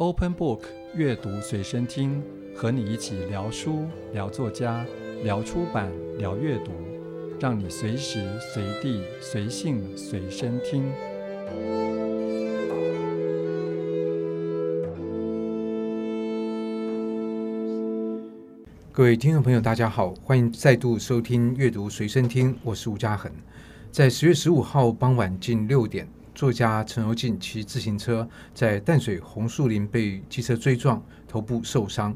Open Book 阅读随身听，和你一起聊书、聊作家、聊出版、聊阅读，让你随时随地随性随身听。各位听众朋友，大家好，欢迎再度收听阅读随身听，我是吴家恒。在十月十五号傍晚近六点。作家陈柔静骑自行车在淡水红树林被机车追撞，头部受伤。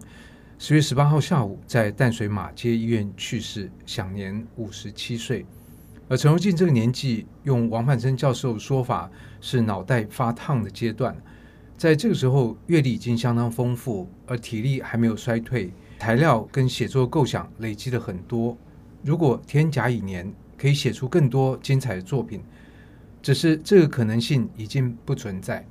十月十八号下午，在淡水马街医院去世，享年五十七岁。而陈柔縉这个年纪，用王泛森教授的说法是脑袋发烫的阶段。在这个时候，阅历已经相当丰富，而体力还没有衰退，材料跟写作构想累积了很多。如果天甲乙年，可以写出更多精彩的作品。只是这个可能性已经不存在，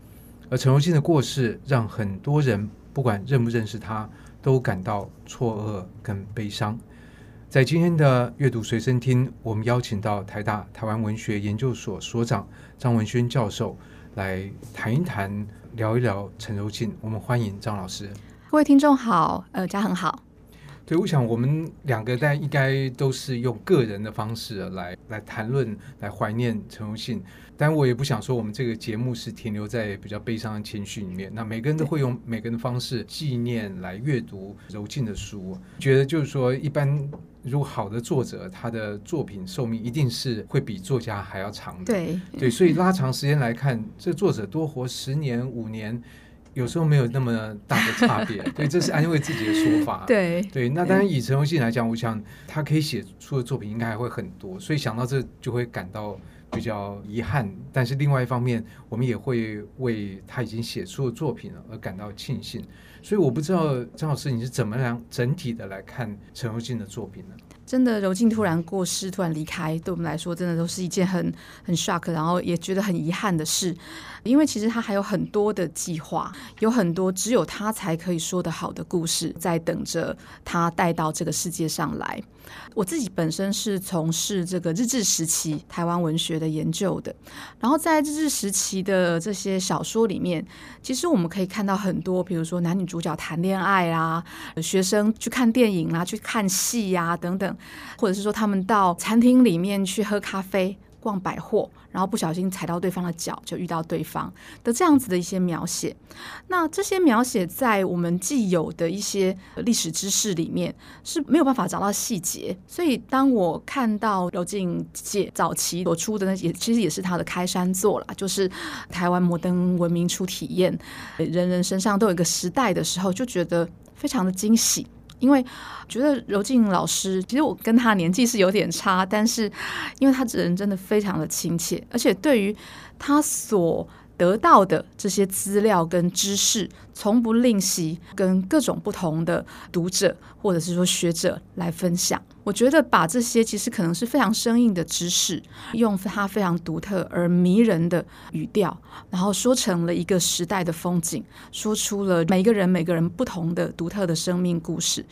而陈柔静的过世让很多人不管认不认识他，都感到错愕跟悲伤。在今天的阅读随身听，我们邀请到台大台湾文学研究所所长张文轩教授来谈一谈、聊一聊陈柔静。我们欢迎张老师。各位听众好，呃，家恒好。对，我想我们两个大家应该都是用个人的方式来来谈论、来怀念陈荣信。但我也不想说我们这个节目是停留在比较悲伤的情绪里面。那每个人都会用每个人的方式纪念来阅读柔静的书。觉得就是说，一般如果好的作者，他的作品寿命一定是会比作家还要长的。对对，所以拉长时间来看，这作者多活十年、五年。有时候没有那么大的差别，对，这是安慰自己的说法。对对，那当然以陈荣信来讲，我想他可以写出的作品应该还会很多，所以想到这就会感到比较遗憾。但是另外一方面，我们也会为他已经写出的作品而感到庆幸。所以我不知道张老师你是怎么样整体的来看陈荣信的作品呢？真的，柔静突然过世，突然离开，对我们来说，真的都是一件很很 shock，然后也觉得很遗憾的事。因为其实他还有很多的计划，有很多只有他才可以说得好的故事，在等着他带到这个世界上来。我自己本身是从事这个日治时期台湾文学的研究的，然后在日治时期的这些小说里面，其实我们可以看到很多，比如说男女主角谈恋爱啊，学生去看电影啊，去看戏呀等等。或者是说，他们到餐厅里面去喝咖啡、逛百货，然后不小心踩到对方的脚，就遇到对方的这样子的一些描写。那这些描写在我们既有的一些历史知识里面是没有办法找到细节。所以，当我看到柔静姐早期所出的那些，其实也是她的开山作啦，就是台湾摩登文明初体验，人人身上都有一个时代的时候，就觉得非常的惊喜。因为觉得柔静老师，其实我跟他年纪是有点差，但是因为他这人真的非常的亲切，而且对于他所得到的这些资料跟知识，从不吝惜跟各种不同的读者或者是说学者来分享。我觉得把这些其实可能是非常生硬的知识，用他非常独特而迷人的语调，然后说成了一个时代的风景，说出了每个人每个人不同的独特的生命故事。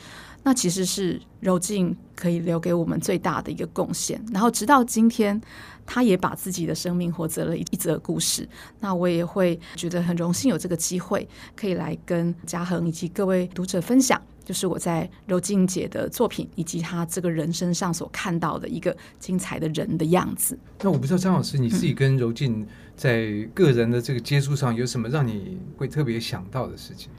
那其实是柔静可以留给我们最大的一个贡献。然后直到今天，他也把自己的生命活成了一则故事。那我也会觉得很荣幸有这个机会，可以来跟嘉恒以及各位读者分享，就是我在柔静姐的作品以及她这个人身上所看到的一个精彩的人的样子。那我不知道张老师你自己跟柔静在个人的这个接触上有什么让你会特别想到的事情？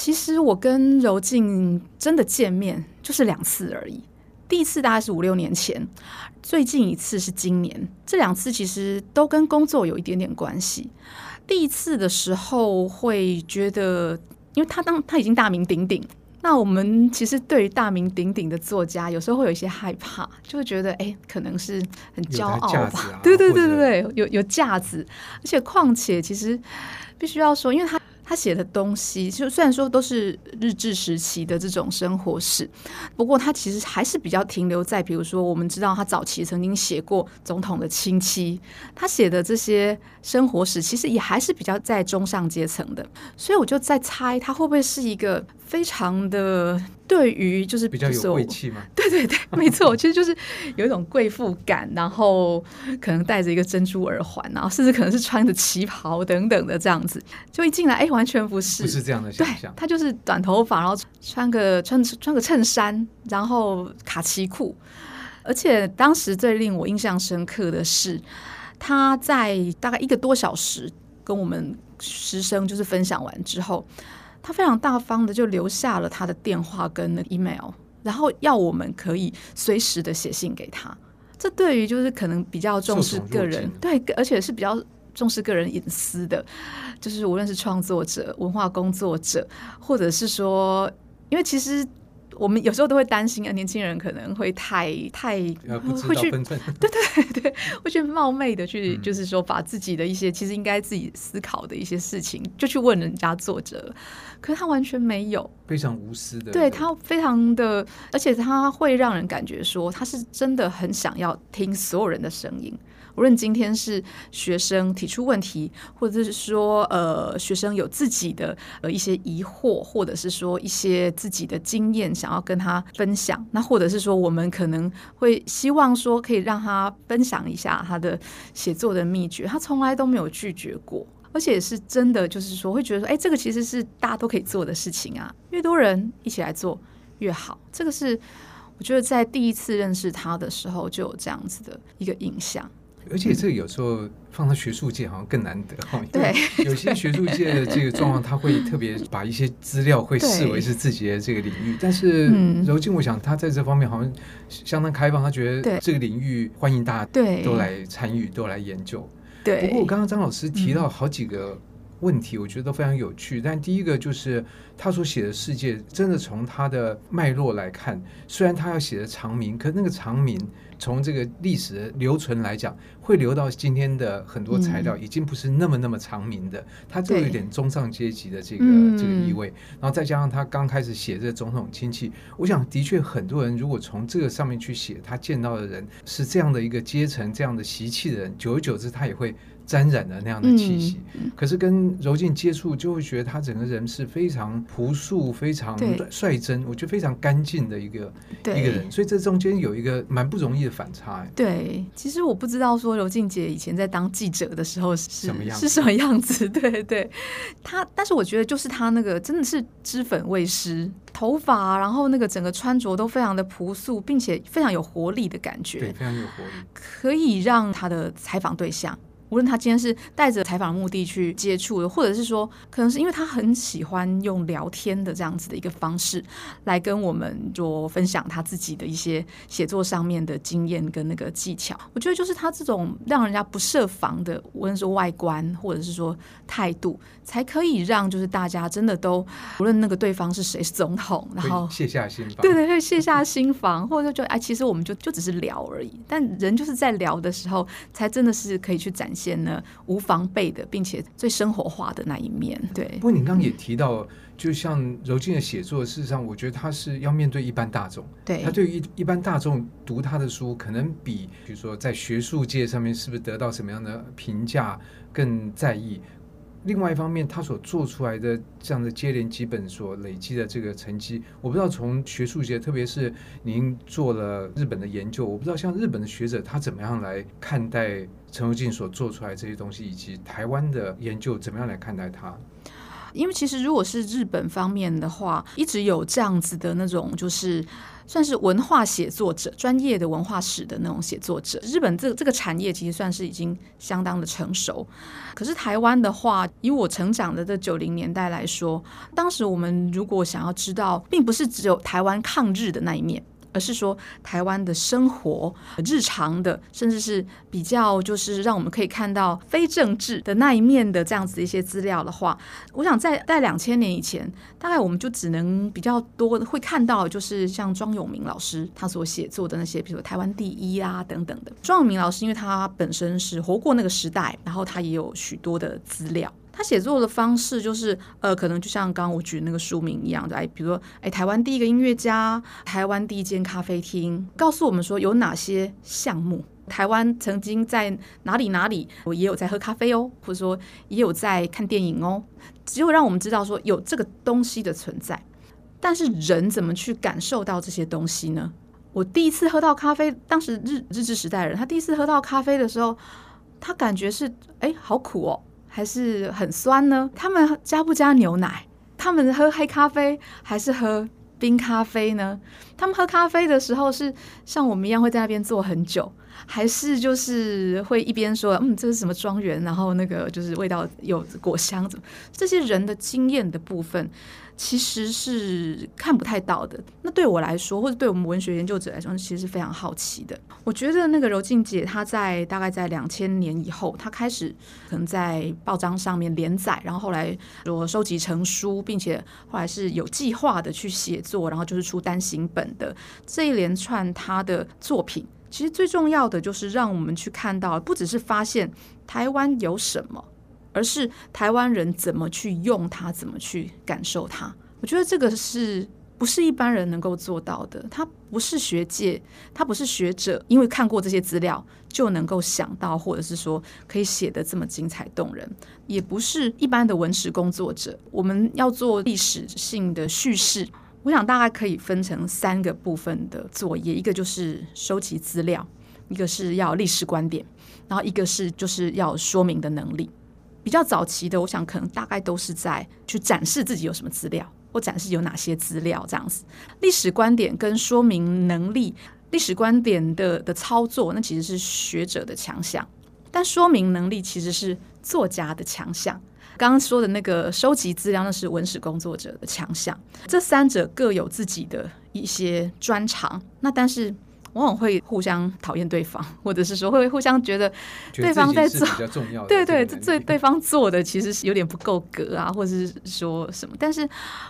其实我跟柔静真的见面就是两次而已，第一次大概是五六年前，最近一次是今年。这两次其实都跟工作有一点点关系。第一次的时候会觉得，因为他当他已经大名鼎鼎，那我们其实对于大名鼎鼎的作家，有时候会有一些害怕，就会觉得哎，可能是很骄傲吧？啊、对对对对对，有有架子，而且况且其实必须要说，因为他。他写的东西，就虽然说都是日治时期的这种生活史，不过他其实还是比较停留在，比如说我们知道他早期曾经写过总统的亲戚，他写的这些生活史，其实也还是比较在中上阶层的。所以我就在猜，他会不会是一个非常的对于就是比较有贵气嘛，对对对，没错，其实就是有一种贵妇感，然后可能戴着一个珍珠耳环，然后甚至可能是穿着旗袍等等的这样子，就一进来，哎，完全不是，不是这样的想象，他就是短头发，然后穿个穿穿个衬衫，然后卡其裤，而且当时最令我印象深刻的是，他在大概一个多小时跟我们师生就是分享完之后。他非常大方的就留下了他的电话跟 email，然后要我们可以随时的写信给他。这对于就是可能比较重视个人，对，而且是比较重视个人隐私的，就是无论是创作者、文化工作者，或者是说，因为其实。我们有时候都会担心啊，年轻人可能会太太会去，对对对对，会去冒昧的去，嗯、就是说把自己的一些其实应该自己思考的一些事情，就去问人家作者，可是他完全没有，非常无私的，对他非常的，而且他会让人感觉说他是真的很想要听所有人的声音。无论今天是学生提出问题，或者是说呃学生有自己的呃一些疑惑，或者是说一些自己的经验想要跟他分享，那或者是说我们可能会希望说可以让他分享一下他的写作的秘诀，他从来都没有拒绝过，而且是真的就是说会觉得说，哎，这个其实是大家都可以做的事情啊，越多人一起来做越好，这个是我觉得在第一次认识他的时候就有这样子的一个印象。而且这个有时候放到学术界好像更难得哈，对，有些学术界的这个状况，他会特别把一些资料会视为是自己的这个领域。但是柔静，我想他在这方面好像相当开放，他觉得这个领域欢迎大家都来参与，都来研究。对。不过刚刚张老师提到好几个问题，我觉得都非常有趣。但第一个就是他所写的世界，真的从他的脉络来看，虽然他要写的长名，可是那个长名。从这个历史的留存来讲，会留到今天的很多材料，已经不是那么那么长明的，它就有一点中上阶级的这个这个意味。然后再加上他刚开始写这个总统亲戚，我想的确很多人如果从这个上面去写，他见到的人是这样的一个阶层、这样的习气的人，久而久之，他也会。沾染了那样的气息，嗯、可是跟柔静接触，就会觉得他整个人是非常朴素、非常率真，我觉得非常干净的一个一个人。所以这中间有一个蛮不容易的反差。对，其实我不知道说柔静姐以前在当记者的时候是什么样子，是什么样子。对对，她，但是我觉得就是她那个真的是脂粉未施，头发，然后那个整个穿着都非常的朴素，并且非常有活力的感觉，对，非常有活力，可以让他的采访对象。无论他今天是带着采访的目的去接触的，或者是说，可能是因为他很喜欢用聊天的这样子的一个方式来跟我们做分享他自己的一些写作上面的经验跟那个技巧。我觉得就是他这种让人家不设防的，无论是外观或者是说态度，才可以让就是大家真的都无论那个对方是谁是总统，然后卸下心防，对对对，卸下心防，或者就哎，其实我们就就只是聊而已。但人就是在聊的时候，才真的是可以去展现。些呢无防备的，并且最生活化的那一面。对，不过你刚刚也提到，就像柔静的写作，事实上，我觉得他是要面对一般大众。对，他对于一一般大众读他的书，可能比比如说在学术界上面是不是得到什么样的评价更在意。另外一方面，他所做出来的这样的接连几本所累积的这个成绩，我不知道从学术界，特别是您做了日本的研究，我不知道像日本的学者他怎么样来看待陈柔静所做出来这些东西，以及台湾的研究怎么样来看待它。因为其实如果是日本方面的话，一直有这样子的那种就是。算是文化写作者，专业的文化史的那种写作者。日本这这个产业其实算是已经相当的成熟，可是台湾的话，以我成长的这九零年代来说，当时我们如果想要知道，并不是只有台湾抗日的那一面。而是说台湾的生活、日常的，甚至是比较就是让我们可以看到非政治的那一面的这样子一些资料的话，我想在在两千年以前，大概我们就只能比较多会看到，就是像庄永明老师他所写作的那些，比如台湾第一啊等等的。庄永明老师因为他本身是活过那个时代，然后他也有许多的资料。他写作的方式就是，呃，可能就像刚刚我举那个书名一样的，哎，比如说，哎，台湾第一个音乐家，台湾第一间咖啡厅，告诉我们说有哪些项目，台湾曾经在哪里哪里，我也有在喝咖啡哦，或者说也有在看电影哦，只有让我们知道说有这个东西的存在。但是人怎么去感受到这些东西呢？我第一次喝到咖啡，当时日日治时代人，他第一次喝到咖啡的时候，他感觉是哎，好苦哦，还是很酸呢？他们加不加牛奶？他们喝黑咖啡还是喝冰咖啡呢？他们喝咖啡的时候是像我们一样会在那边坐很久，还是就是会一边说嗯，这是什么庄园，然后那个就是味道有果香，怎么这些人的经验的部分。其实是看不太到的。那对我来说，或者对我们文学研究者来说，其实是非常好奇的。我觉得那个柔静姐，她在大概在两千年以后，她开始可能在报章上面连载，然后后来我收集成书，并且后来是有计划的去写作，然后就是出单行本的这一连串她的作品。其实最重要的就是让我们去看到，不只是发现台湾有什么。而是台湾人怎么去用它，怎么去感受它。我觉得这个是不是一般人能够做到的？他不是学界，他不是学者，因为看过这些资料就能够想到，或者是说可以写得这么精彩动人。也不是一般的文史工作者。我们要做历史性的叙事，我想大概可以分成三个部分的作业：一个就是收集资料，一个是要历史观点，然后一个是就是要说明的能力。比较早期的，我想可能大概都是在去展示自己有什么资料，或展示有哪些资料这样子。历史观点跟说明能力，历史观点的的操作，那其实是学者的强项；但说明能力其实是作家的强项。刚刚说的那个收集资料，那是文史工作者的强项。这三者各有自己的一些专长，那但是。往往会互相讨厌对方，或者是说会互相觉得对方在做，对对，这对对方做的其实是有点不够格啊，或者是说什么。但是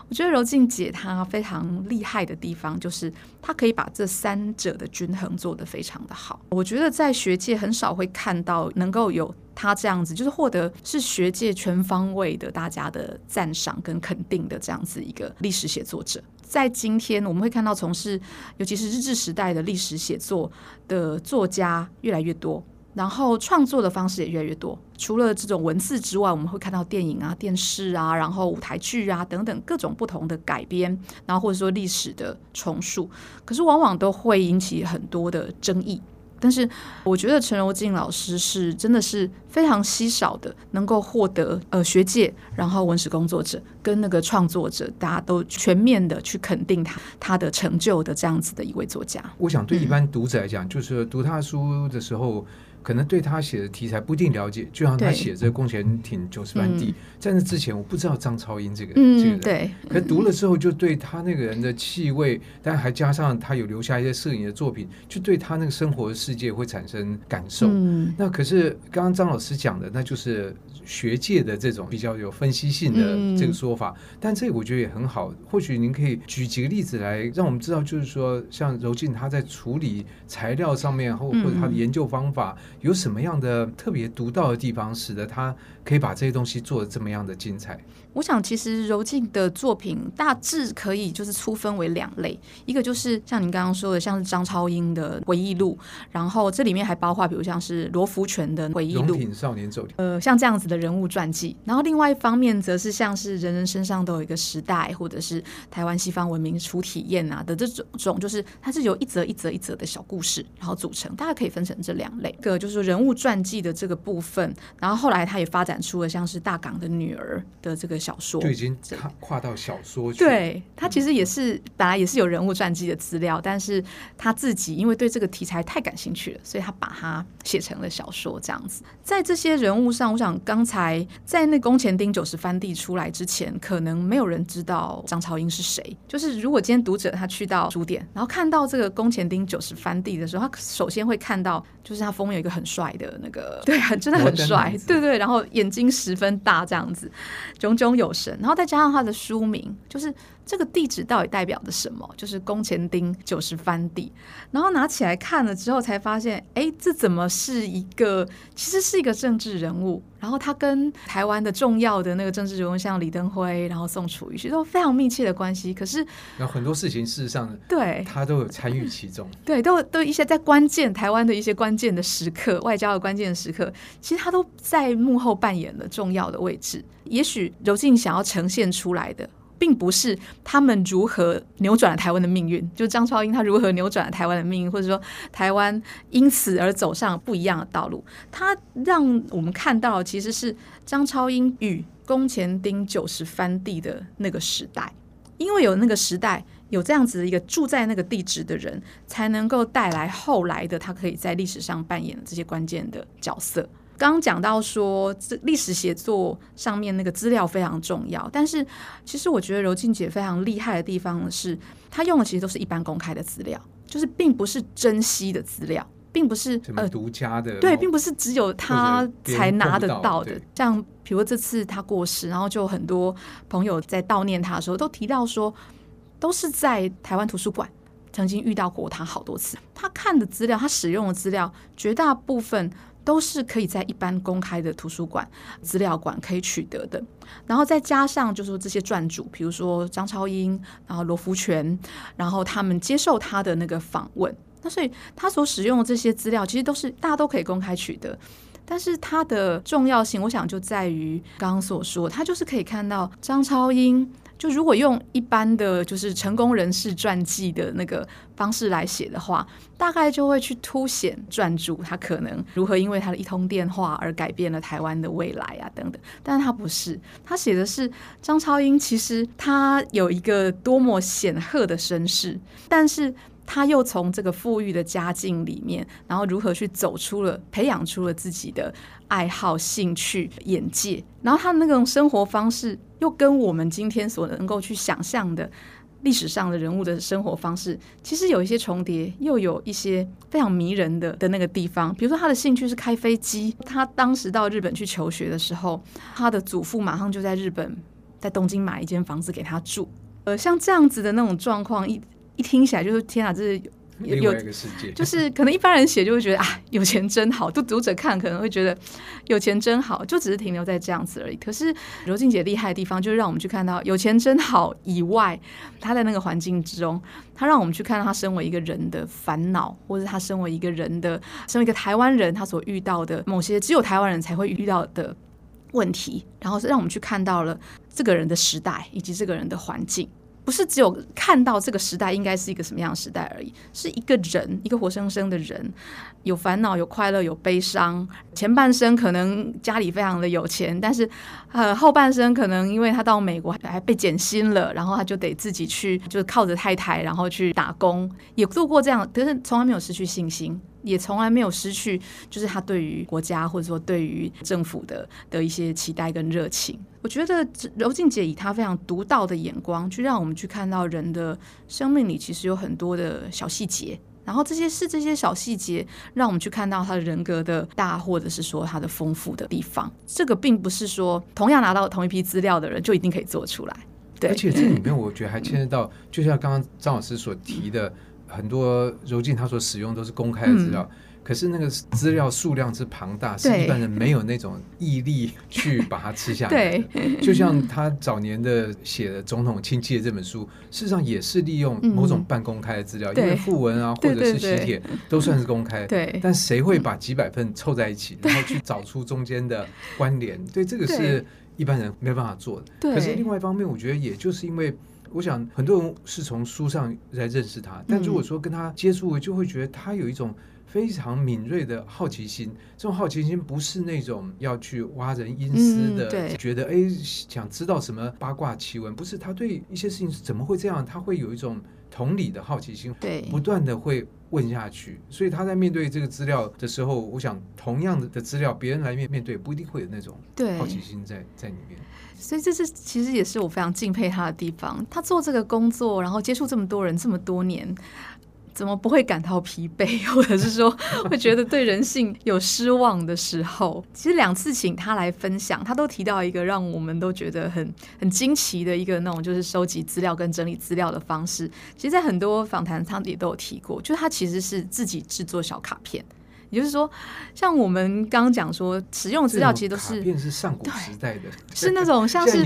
我觉得柔静姐她非常厉害的地方，就是他可以把这三者的均衡做得非常的好。我觉得在学界很少会看到能够有他这样子，就是获得是学界全方位的大家的赞赏跟肯定的这样子一个历史写作者。在今天，我们会看到从事，尤其是日治时代的历史写作的作家越来越多，然后创作的方式也越来越多。除了这种文字之外，我们会看到电影啊、电视啊，然后舞台剧啊等等各种不同的改编，然后或者说历史的重塑，可是往往都会引起很多的争议。但是我觉得陈柔静老师是真的是非常稀少的，能够获得呃学界，然后文史工作者跟那个创作者，大家都全面的去肯定他他的成就的这样子的一位作家。我想对一般读者来讲，嗯、就是读他书的时候。可能对他写的题材不一定了解，就像他写这个宫前町九十番地，在那之前我不知道张超英这个、嗯、这个人，对，可读了之后就对他那个人的气味，但还加上他有留下一些摄影的作品，就对他那个生活的世界会产生感受。嗯、那可是刚刚张老师讲的，那就是学界的这种比较有分析性的这个说法，嗯、但这个我觉得也很好。或许您可以举几个例子来让我们知道，就是说像柔静他在处理材料上面，或或者他的研究方法。有什么样的特别独到的地方，使得他可以把这些东西做的这么样的精彩？我想，其实柔静的作品大致可以就是粗分为两类，一个就是像您刚刚说的，像是张超英的回忆录，然后这里面还包括比如像是罗福全的回忆录，《少年走呃，像这样子的人物传记。然后另外一方面，则是像是人人身上都有一个时代，或者是台湾西方文明初体验啊的这种种，就是它是由一则一则一则的小故事然后组成，大家可以分成这两类。一个就是人物传记的这个部分，然后后来他也发展出了像是大港的女儿的这个。小说就已经跨跨到小说去。对，他其实也是本来也是有人物传记的资料，但是他自己因为对这个题材太感兴趣了，所以他把它写成了小说这样子。在这些人物上，我想刚才在那宫前町九十番地出来之前，可能没有人知道张超英是谁。就是如果今天读者他去到书店，然后看到这个宫前町九十番地的时候，他首先会看到就是他封面有一个很帅的那个，对，很真的很帅，对对，然后眼睛十分大这样子，炯炯有神，然后再加上他的书名，就是这个地址到底代表的什么？就是宫前町九十番地。然后拿起来看了之后，才发现，哎，这怎么是一个？其实是一个政治人物。然后他跟台湾的重要的那个政治人物，像李登辉，然后宋楚瑜，其实都非常密切的关系。可是，有很多事情事实上，对他都有参与其中。对，都都一些在关键台湾的一些关键的时刻，外交的关键的时刻，其实他都在幕后扮演了重要的位置。也许柔静想要呈现出来的，并不是他们如何扭转了台湾的命运，就张超英他如何扭转了台湾的命运，或者说台湾因此而走上不一样的道路。他让我们看到，其实是张超英与宫前町九十番地的那个时代，因为有那个时代。有这样子的一个住在那个地址的人，才能够带来后来的他可以在历史上扮演的这些关键的角色。刚刚讲到说，这历史写作上面那个资料非常重要，但是其实我觉得柔静姐非常厉害的地方是，她用的其实都是一般公开的资料，就是并不是珍稀的资料，并不是呃独家的，呃，对，并不是只有他才拿得到的。到像比如这次他过世，然后就很多朋友在悼念他的时候，都提到说。都是在台湾图书馆曾经遇到过他好多次。他看的资料，他使用的资料，绝大部分都是可以在一般公开的图书馆、资料馆可以取得的。然后再加上就是说这些撰主，比如说张超英，然后罗福全，然后他们接受他的那个访问，那所以他所使用的这些资料，其实都是大家都可以公开取得。但是它的重要性，我想就在于刚刚所说，他就是可以看到张超英。就如果用一般的就是成功人士传记的那个方式来写的话，大概就会去凸显传主他可能如何因为他的一通电话而改变了台湾的未来啊等等。但是他不是，他写的是张超英，其实他有一个多么显赫的身世，但是。他又从这个富裕的家境里面，然后如何去走出了、培养出了自己的爱好、兴趣、眼界，然后他的那种生活方式又跟我们今天所能够去想象的历史上的人物的生活方式，其实有一些重叠，又有一些非常迷人的的那个地方。比如说，他的兴趣是开飞机，他当时到日本去求学的时候，他的祖父马上就在日本在东京买一间房子给他住。呃，像这样子的那种状况一。一听起来就是天啊，这是有另外一个世界，就是可能一般人写就会觉得啊，有钱真好。就读者看可能会觉得有钱真好，就只是停留在这样子而已。可是柔静姐厉害的地方，就是让我们去看到有钱真好以外，她在那个环境之中，她让我们去看到她身为一个人的烦恼，或者她身为一个人的，身为一个台湾人，她所遇到的某些只有台湾人才会遇到的问题，然后是让我们去看到了这个人的时代以及这个人的环境。不是只有看到这个时代应该是一个什么样的时代而已，是一个人，一个活生生的人，有烦恼，有快乐，有悲伤。前半生可能家里非常的有钱，但是呃后半生可能因为他到美国还被减薪了，然后他就得自己去，就是靠着太太，然后去打工，也做过这样，可是从来没有失去信心。也从来没有失去，就是他对于国家或者说对于政府的的一些期待跟热情。我觉得柔静姐以她非常独到的眼光，去让我们去看到人的生命里其实有很多的小细节，然后这些是这些小细节，让我们去看到他的人格的大，或者是说他的丰富的地方。这个并不是说同样拿到同一批资料的人就一定可以做出来。对，而且这里面我觉得还牵涉到，就像刚刚张老师所提的。很多柔静她所使用都是公开的资料，嗯，可是那个资料数量之庞大，是一般人没有那种毅力去把它吃下来的。对，就像他早年的写的《总统亲戚》的这本书，事实上也是利用某种半公开的资料，嗯，因为附文啊或者是喜帖都算是公开。对，但谁会把几百份凑在一起，然后去找出中间的关联？对，这个是一般人没办法做的。对，可是另外一方面，我觉得也就是因为。我想很多人是从书上来认识他，但如果说跟他接触，就会觉得他有一种非常敏锐的好奇心。这种好奇心不是那种要去挖人阴私的，觉得哎想知道什么八卦奇闻，不是。他对一些事情是怎么会这样，他会有一种同理的好奇心，对，不断的会问下去。所以他在面对这个资料的时候，我想同样的资料，别人来面面对，不一定会有那种好奇心在在里面。所以这是其实也是我非常敬佩他的地方。他做这个工作，然后接触这么多人这么多年，怎么不会感到疲惫，或者是说会觉得对人性有失望的时候？其实两次请他来分享，他都提到一个让我们都觉得很很惊奇的一个那种就是收集资料跟整理资料的方式。其实，在很多访谈他也都有提过，就是他其实是自己制作小卡片。也就是说，像我们刚刚讲说，使用资料其实都是卡片是上古时代的，是那种像 是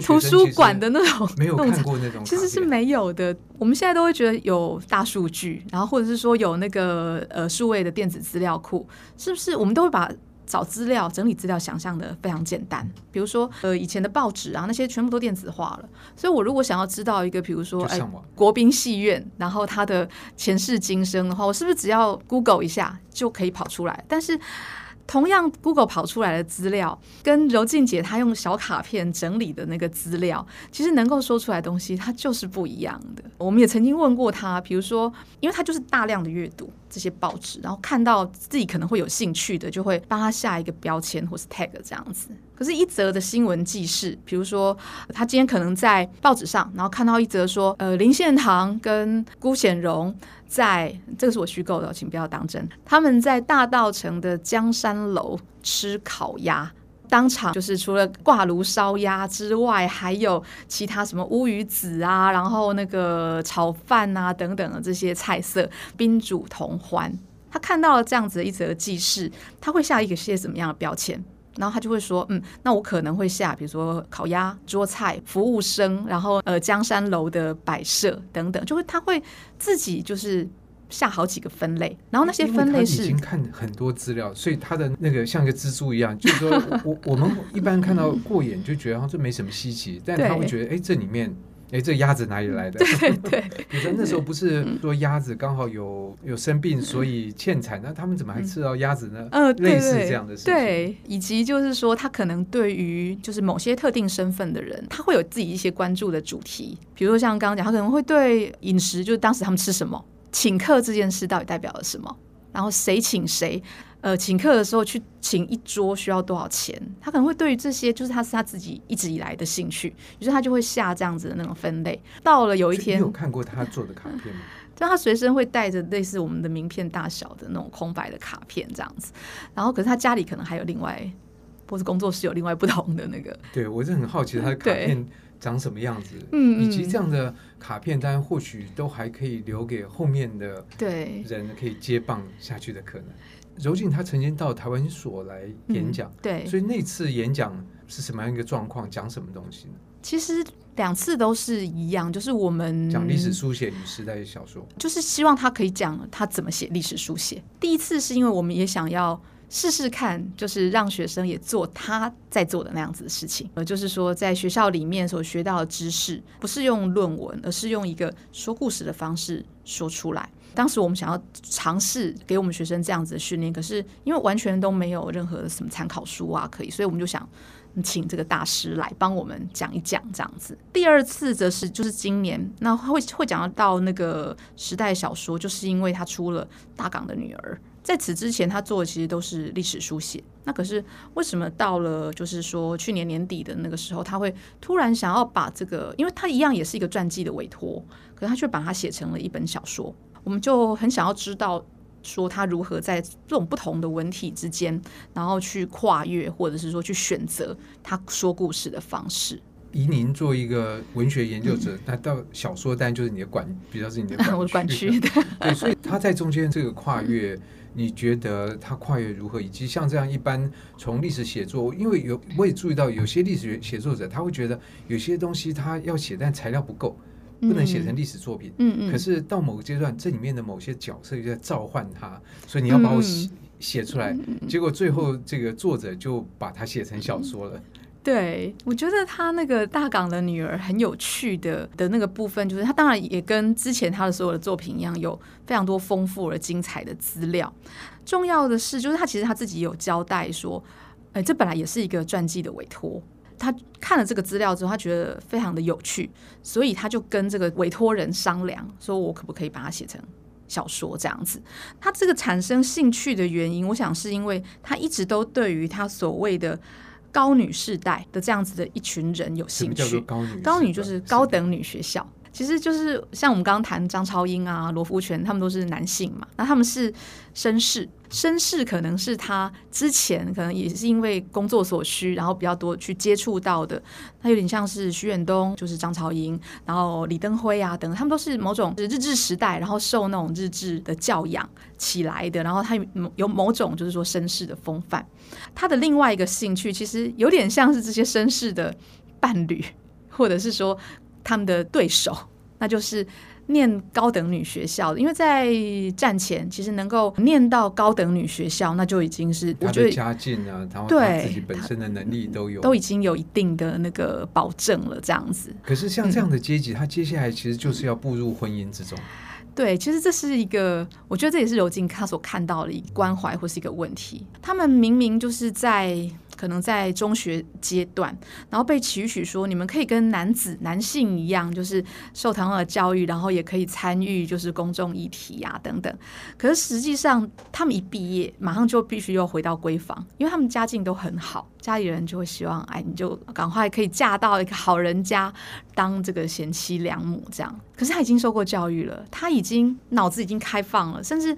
图书馆的那种，没有看过那种，其实是没有的。我们现在都会觉得有大数据，然后或者是说有那个呃数位的电子资料库，是不是？我们都会把找资料、整理资料想象的非常简单。比如说，呃，以前的报纸啊，那些全部都电子化了。所以我如果想要知道一个，比如说，哎，国宾戏院，然后它的前世今生的话，我是不是只要 Google 一下就可以跑出来？但是。同样，Google 跑出来的资料跟柔静姐她用小卡片整理的那个资料，其实能够说出来的东西，它就是不一样的。我们也曾经问过她，比如说，因为她就是大量的阅读这些报纸，然后看到自己可能会有兴趣的，就会帮她下一个标签或是 tag 这样子。可是，一则的新闻记事，比如说，她今天可能在报纸上，然后看到一则说，呃，林献堂跟辜显荣。在这个是我虚构的，请不要当真。他们在大稻城的江山楼吃烤鸭，当场就是除了挂炉烧鸭之外，还有其他什么乌鱼子啊，然后那个炒饭啊等等的这些菜色，宾主同欢。他看到了这样子的一则记事，他会下一个些什么样的标签？然后他就会说，嗯，那我可能会下，比如说烤鸭、桌菜、服务生，然后呃江山楼的摆设等等，就会他会自己就是下好几个分类，然后那些分类是已经看很多资料，所以他的那个像一个蜘蛛一样，就是说我 我们一般看到过眼就觉得好像这没什么稀奇，但他会觉得哎这里面。哎，这鸭子哪里来的？对对，比如说那时候不是说鸭子刚好有有生病，所以欠产，那他们怎么还吃到鸭子呢？嗯，类似这样的事情。对，以及就是说，他可能对于就是某些特定身份的人，他会有自己一些关注的主题，比如说像刚刚讲，他可能会对饮食，就是当时他们吃什么，请客这件事到底代表了什么，然后谁请谁。呃，请客的时候去请一桌需要多少钱？他可能会对于这些，就是他是他自己一直以来的兴趣，于是他就会下这样子的那种分类。到了有一天，你有看过他做的卡片吗？就他随身会带着类似我们的名片大小的那种空白的卡片这样子。然后，可是他家里可能还有另外，或是工作室有另外不同的那个。对，我是很好奇他的卡片长什么样子，嗯，以及这样的卡片，当然或许都还可以留给后面的对人可以接棒下去的可能。柔静她曾经到台湾所来演讲，嗯，对，所以那次演讲是什么样一个状况？讲什么东西呢？其实两次都是一样，就是我们讲历史书写与时代小说，就是希望他可以讲他怎么写历史书写。第一次是因为我们也想要试试看，就是让学生也做他在做的那样子的事情，呃，就是说在学校里面所学到的知识，不是用论文，而是用一个说故事的方式说出来。当时我们想要尝试给我们学生这样子的训练，可是因为完全都没有任何的什么参考书啊可以，所以我们就想请这个大师来帮我们讲一讲这样子。第二次则是就是今年，那会会讲到那个时代小说，就是因为他出了《大港的女儿》，在此之前他做的其实都是历史书写。那可是为什么到了就是说去年年底的那个时候，他会突然想要把这个，因为他一样也是一个传记的委托，可是他却把它写成了一本小说。我们就很想要知道，说他如何在这种不同的文体之间，然后去跨越，或者是说去选择他说故事的方式。以您做一个文学研究者，那、嗯、到小说当然就是你的管，比较是你的管 我管区 的。对，所以他在中间这个跨越，你觉得他跨越如何？以及像这样一般从历史写作，因为有我也注意到有些历史写作者，他会觉得有些东西他要写，但材料不够。不能写成历史作品，嗯嗯，可是到某个阶段，这里面的某些角色就在召唤他，所以你要把我写写出来。结果最后这个作者就把它写成小说了。对，我觉得他那个大港的女儿很有趣的的那个部分，就是他当然也跟之前他的所有的作品一样，有非常多丰富而精彩的资料。重要的是，就是他其实他自己有交代说，哎，这本来也是一个传记的委托。他看了这个资料之后，他觉得非常的有趣，所以他就跟这个委托人商量，说我可不可以把它写成小说这样子。他这个产生兴趣的原因，我想是因为他一直都对于他所谓的高女世代的这样子的一群人有兴趣。高女，高女就是高等女学校。其实就是像我们刚刚谈张超英啊、罗福全，他们都是男性嘛。那他们是绅士，绅士可能是他之前可能也是因为工作所需，然后比较多去接触到的。他有点像是徐远东，就是张超英，然后李登辉啊等，他们都是某种日治时代，然后受那种日治的教养起来的。然后他有某种就是说绅士的风范。他的另外一个兴趣，其实有点像是这些绅士的伴侣，或者是说。他们的对手，那就是念高等女学校的。因为在战前，其实能够念到高等女学校，那就已经是我觉得家境啊，他自己本身的能力都有，都已经有一定的那个保证了。这样子。可是像这样的阶级，嗯、他接下来其实就是要步入婚姻之中。对，其实这是一个，我觉得这也是柔静他所看到的一个关怀或是一个问题。他们明明就是在。可能在中学阶段，然后被期许说，你们可以跟男子、男性一样，就是受同样的教育，然后也可以参与就是公众议题呀、等等。可是实际上，他们一毕业，马上就必须又回到闺房，因为他们家境都很好，家里人就会希望，哎，你就赶快可以嫁到一个好人家，当这个贤妻良母这样。可是他已经受过教育了，他已经脑子已经开放了，甚至。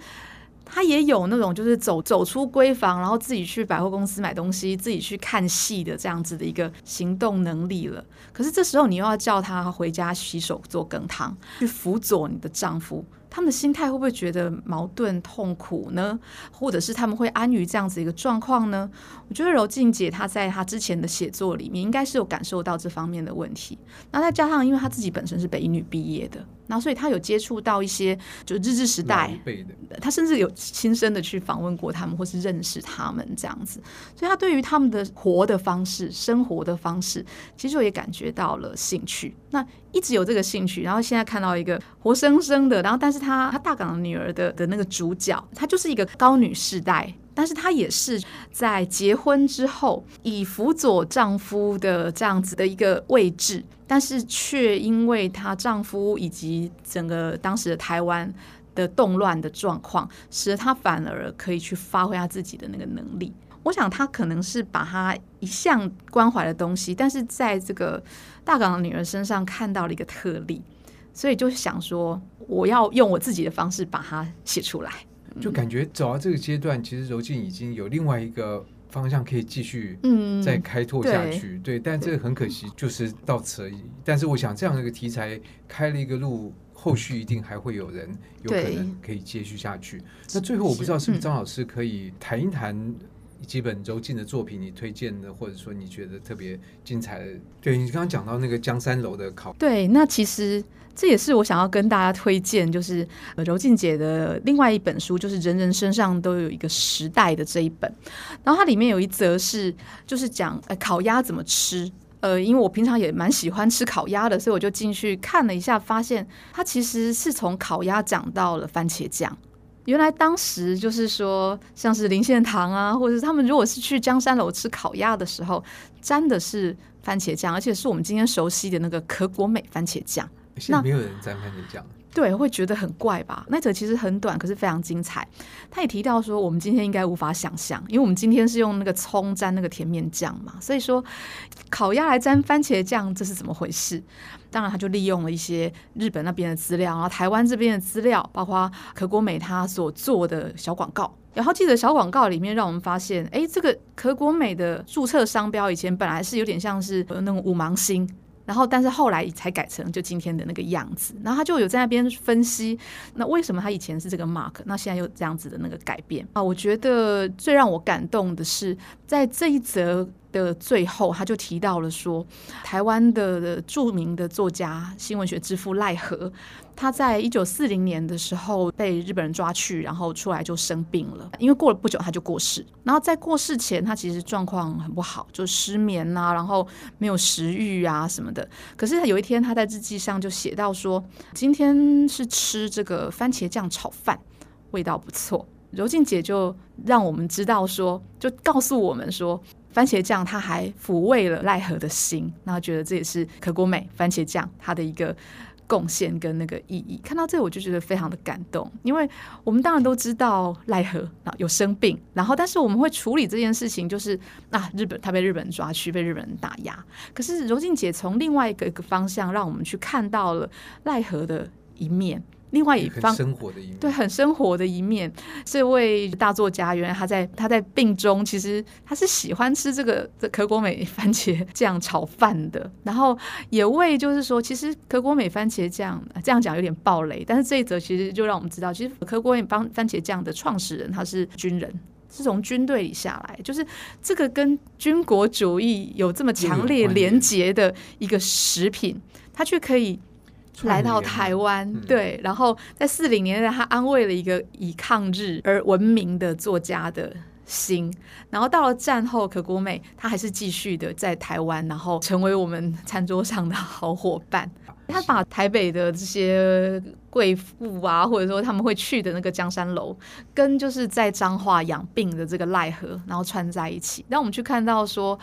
他也有那种就是走走出闺房，然后自己去百货公司买东西，自己去看戏的这样子的一个行动能力了。可是这时候你又要叫他回家洗手做羹汤，去辅佐你的丈夫。他们的心态会不会觉得矛盾痛苦呢？或者是他们会安于这样子一个状况呢？我觉得柔静姐她在她之前的写作里面，应该是有感受到这方面的问题。那再加上，因为她自己本身是北女毕业的，然后所以他有接触到一些就日治时代，他甚至有亲身的去访问过他们，或是认识他们这样子。所以他对于他们的活的方式、生活的方式，其实我也感觉到了兴趣。那一直有这个兴趣，然后现在看到一个活生生的，然后但是他他大港的女儿的的那个主角，她就是一个高女世代，但是她也是在结婚之后以辅佐丈夫的这样子的一个位置，但是却因为她丈夫以及整个当时的台湾的动乱的状况，使得她反而可以去发挥她自己的那个能力。我想她可能是把她一向关怀的东西，但是在这个。大港的女儿身上看到了一个特例，所以就想说，我要用我自己的方式把它写出来。就感觉走到这个阶段，其实柔静已经有另外一个方向可以继续嗯再开拓下去。嗯、对，对，但这个很可惜，就是到此而已。但是我想这样的一个题材开了一个路，后续一定还会有人有可能可以接续下去。那最后我不知道是不是张老师可以谈一谈。几本柔静的作品，你推荐的，或者说你觉得特别精彩的？对，你刚刚讲到那个江山楼的考，对，那其实这也是我想要跟大家推荐，就是柔静姐的另外一本书，就是人人身上都有一个时代的这一本。然后它里面有一则是，就是讲呃烤鸭怎么吃。呃，因为我平常也蛮喜欢吃烤鸭的，所以我就进去看了一下，发现它其实是从烤鸭讲到了番茄酱。原来当时就是说，像是林献堂啊，或者是他们如果是去江山楼吃烤鸭的时候，沾的是番茄酱，而且是我们今天熟悉的那个可果美番茄酱。现在没有人沾番茄酱。对，会觉得很怪吧？那则其实很短，可是非常精彩。他也提到说，我们今天应该无法想象，因为我们今天是用那个葱沾那个甜面酱嘛，所以说烤鸭来沾番茄酱，这是怎么回事？当然，他就利用了一些日本那边的资料，然后台湾这边的资料，包括可果美他所做的小广告。然后记得小广告里面让我们发现，哎，这个可果美的注册商标以前本来是有点像是那种五芒星。然后，但是后来才改成就今天的那个样子。然后他就有在那边分析，那为什么他以前是这个 mark，那现在又这样子的那个改变啊？我觉得最让我感动的是，在这一则的最后，他就提到了说，台湾的著名的作家、新闻学之父赖和。他在一九四零年的时候被日本人抓去，然后出来就生病了。因为过了不久他就过世。然后在过世前，他其实状况很不好，就失眠呐、啊，然后没有食欲啊什么的。可是有一天他在日记上就写到说：“今天是吃这个番茄酱炒饭，味道不错。”柔静姐就让我们知道说，就告诉我们说，番茄酱它还抚慰了赖和的心。那觉得这也是可果美番茄酱它的一个。贡献跟那个意义，看到这我就觉得非常的感动，因为我们当然都知道奈何啊有生病，然后但是我们会处理这件事情，就是啊日本他被日本人抓去，被日本人打压，可是柔静姐从另外一个一个方向，让我们去看到了奈何的一面。另外一方，生活的一面，对，很生活的一面。这位大作家，原来他在他在病中，其实他是喜欢吃这个这可果美番茄酱炒饭的。然后也为就是说，其实可果美番茄酱这样讲有点暴雷，但是这一则其实就让我们知道，其实可果美番番茄酱的创始人他是军人，是从军队里下来，就是这个跟军国主义有这么强烈连结的一个食品，它却可以。来到台湾，嗯、对，然后在四零年代，他安慰了一个以抗日而闻名的作家的心，然后到了战后，可国美他还是继续的在台湾，然后成为我们餐桌上的好伙伴。他把台北的这些贵妇啊，或者说他们会去的那个江山楼，跟就是在彰化养病的这个赖和，然后串在一起，让我们去看到说，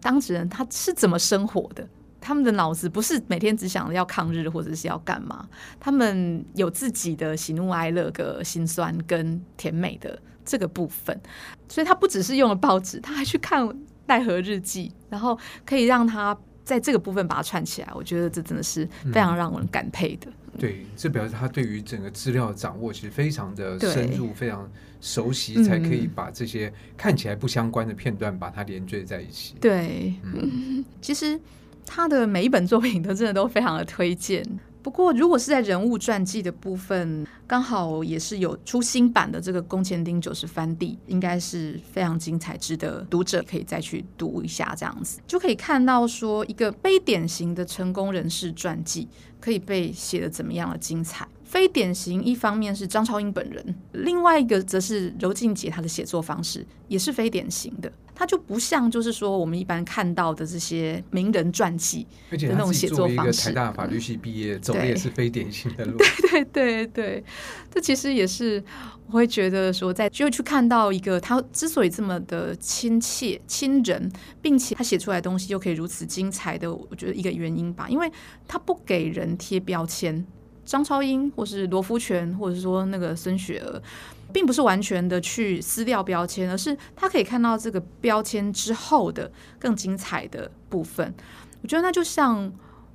当事人他是怎么生活的。他们的脑子不是每天只想着要抗日或者是要干嘛，他们有自己的喜怒哀乐、个辛酸跟甜美的这个部分，所以他不只是用了报纸，他还去看奈何日记，然后可以让他在这个部分把它串起来。我觉得这真的是非常让人感佩的。嗯、对，这表示他对于整个资料的掌握其实非常的深入，非常熟悉，才可以把这些看起来不相关的片段把它连缀在一起。对，嗯，其实。他的每一本作品都真的都非常的推荐。不过，如果是在人物传记的部分，刚好也是有出新版的这个宫前町九十番地，应该是非常精彩，值得读者可以再去读一下。这样子就可以看到说，一个非典型的成功人士传记可以被写的怎么样的精彩。非典型，一方面是张超英本人，另外一个则是柔静姐她的写作方式也是非典型的。她就不像，就是说我们一般看到的这些名人传记的那种写作方式。台大法律系毕业，走的也是非典型的路。对对对对，这其实也是我会觉得说，在就去看到一个他之所以这么的亲切亲人，并且他写出来的东西又可以如此精彩的，我觉得一个原因吧，因为他不给人贴标签。张超英，或是罗福全，或者是说那个孙雪儿。并不是完全的去撕掉标签，而是他可以看到这个标签之后的更精彩的部分。我觉得那就像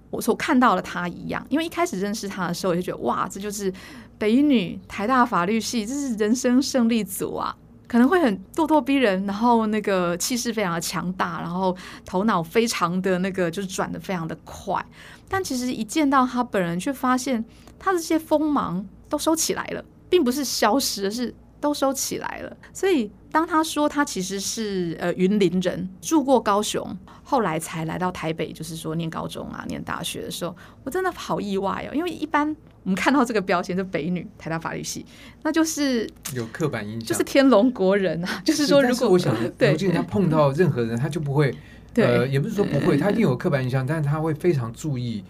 我所看到的他一样，因为一开始认识他的时候，我就觉得哇，这就是北一女台大法律系，这是人生胜利组啊，可能会很咄咄逼人，然后那个气势非常的强大，然后头脑非常的那个就是转得非常的快。但其实一见到他本人，却发现他的这些锋芒都收起来了。并不是消失，而是都收起来了。所以当他说他其实是呃云林人，住过高雄，后来才来到台北，就是说念高中啊、念大学的时候，我真的好意外哦。因为一般我们看到这个标签，就北女台大法律系，那就是有刻板印象，就是天龙国人啊。就是说，如果我想，如今他碰到任何人，他就不会，对呃，也不是说不会，他一定有刻板印象，但是他会非常注意。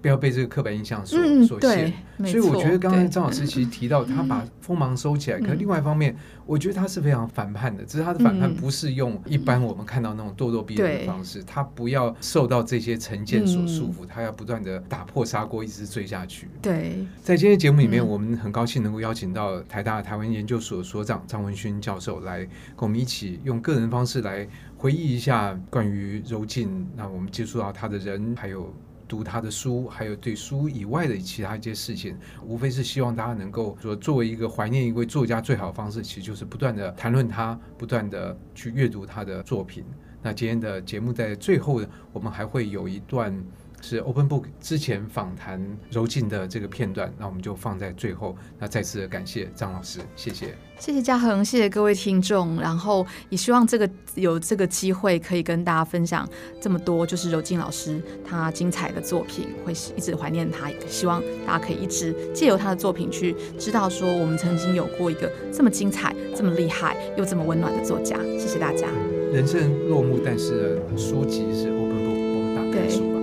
不要被这个刻板印象所、嗯、所限，所以我觉得刚才张老师其实提到他把锋芒收起来，可是另外一方面，我觉得他是非常反叛的，只是他的反叛不是用一般我们看到那种咄咄逼人的方式，他不要受到这些成见所束缚，他要不断的打破砂锅，一直追下去。对，在今天节目里面，我们很高兴能够邀请到台大台湾研究所所长张文勋教授来跟我们一起用个人方式来回忆一下关于柔静，那我们接触到他的人还有。读他的书，还有对书以外的其他一些事情，无非是希望大家能够说，作为一个怀念一位作家最好的方式，其实就是不断的谈论他，不断的去阅读他的作品。那今天的节目在最后，我们还会有一段。是 Open Book 之前访谈柔静的这个片段，那我们就放在最后。那再次感谢张老师，谢谢，谢谢嘉恒，谢谢各位听众。然后也希望这个有这个机会可以跟大家分享这么多，就是柔静老师他精彩的作品，会一直怀念他。希望大家可以一直借由他的作品去知道说，我们曾经有过一个这么精彩、这么厉害又这么温暖的作家。谢谢大家。人生落幕，但是书籍是 Open Book，我们打开书。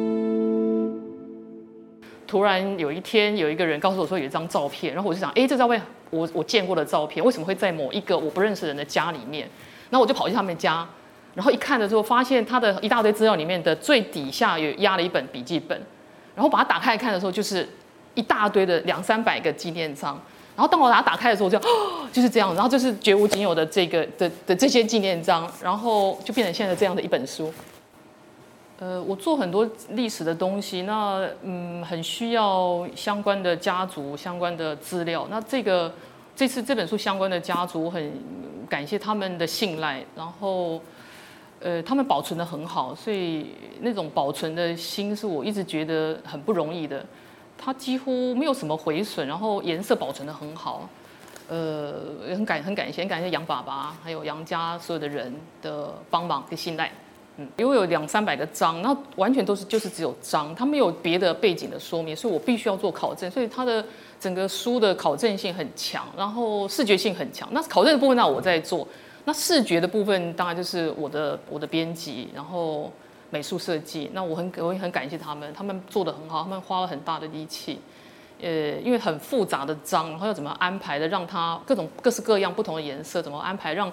突然有一天，有一个人告诉我说有一张照片，然后我就想，哎，这照片我我见过的照片，为什么会在某一个我不认识人的家里面？然后我就跑去他们家，然后一看的时候，发现他的一大堆资料里面的最底下有压了一本笔记本，然后把它打开来看的时候，就是一大堆的两三百个纪念章。然后当我把它打开的时候，我就哦，就是这样，然后就是绝无仅有的这个的的这些纪念章，然后就变成现在这样的一本书。呃，我做很多历史的东西，那嗯，很需要相关的家族、相关的资料。那这个这次这本书相关的家族，我很感谢他们的信赖，然后呃，他们保存得很好，所以那种保存的心是我一直觉得很不容易的。它几乎没有什么毁损，然后颜色保存得很好，呃，很感很感谢，很感谢杨爸爸还有杨家所有的人的帮忙跟信赖。嗯，因为有两三百个章，那完全都是就是只有章，它没有别的背景的说明，所以我必须要做考证，所以它的整个书的考证性很强，然后视觉性很强。那考证的部分呢，我在做，那视觉的部分当然就是我的我的编辑，然后美术设计，那我很我也很感谢他们，他们做得很好，他们花了很大的力气，呃，因为很复杂的章，然后要怎么安排的，让它各种各式各样不同的颜色，怎么安排让。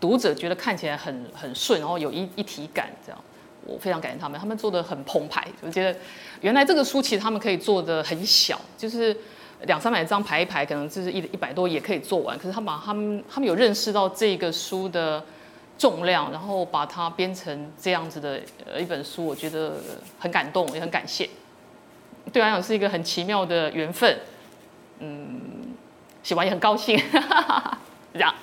读者觉得看起来很很顺，然后有一一体感，这样我非常感谢他们，他们做的很澎湃。我觉得原来这个书其实他们可以做的很小，就是两三百张排一排，可能就是一一百多也可以做完。可是他把他们他们有认识到这个书的重量，然后把它编成这样子的呃一本书，我觉得很感动，也很感谢。对我来讲是一个很奇妙的缘分，嗯，写完也很高兴，这样。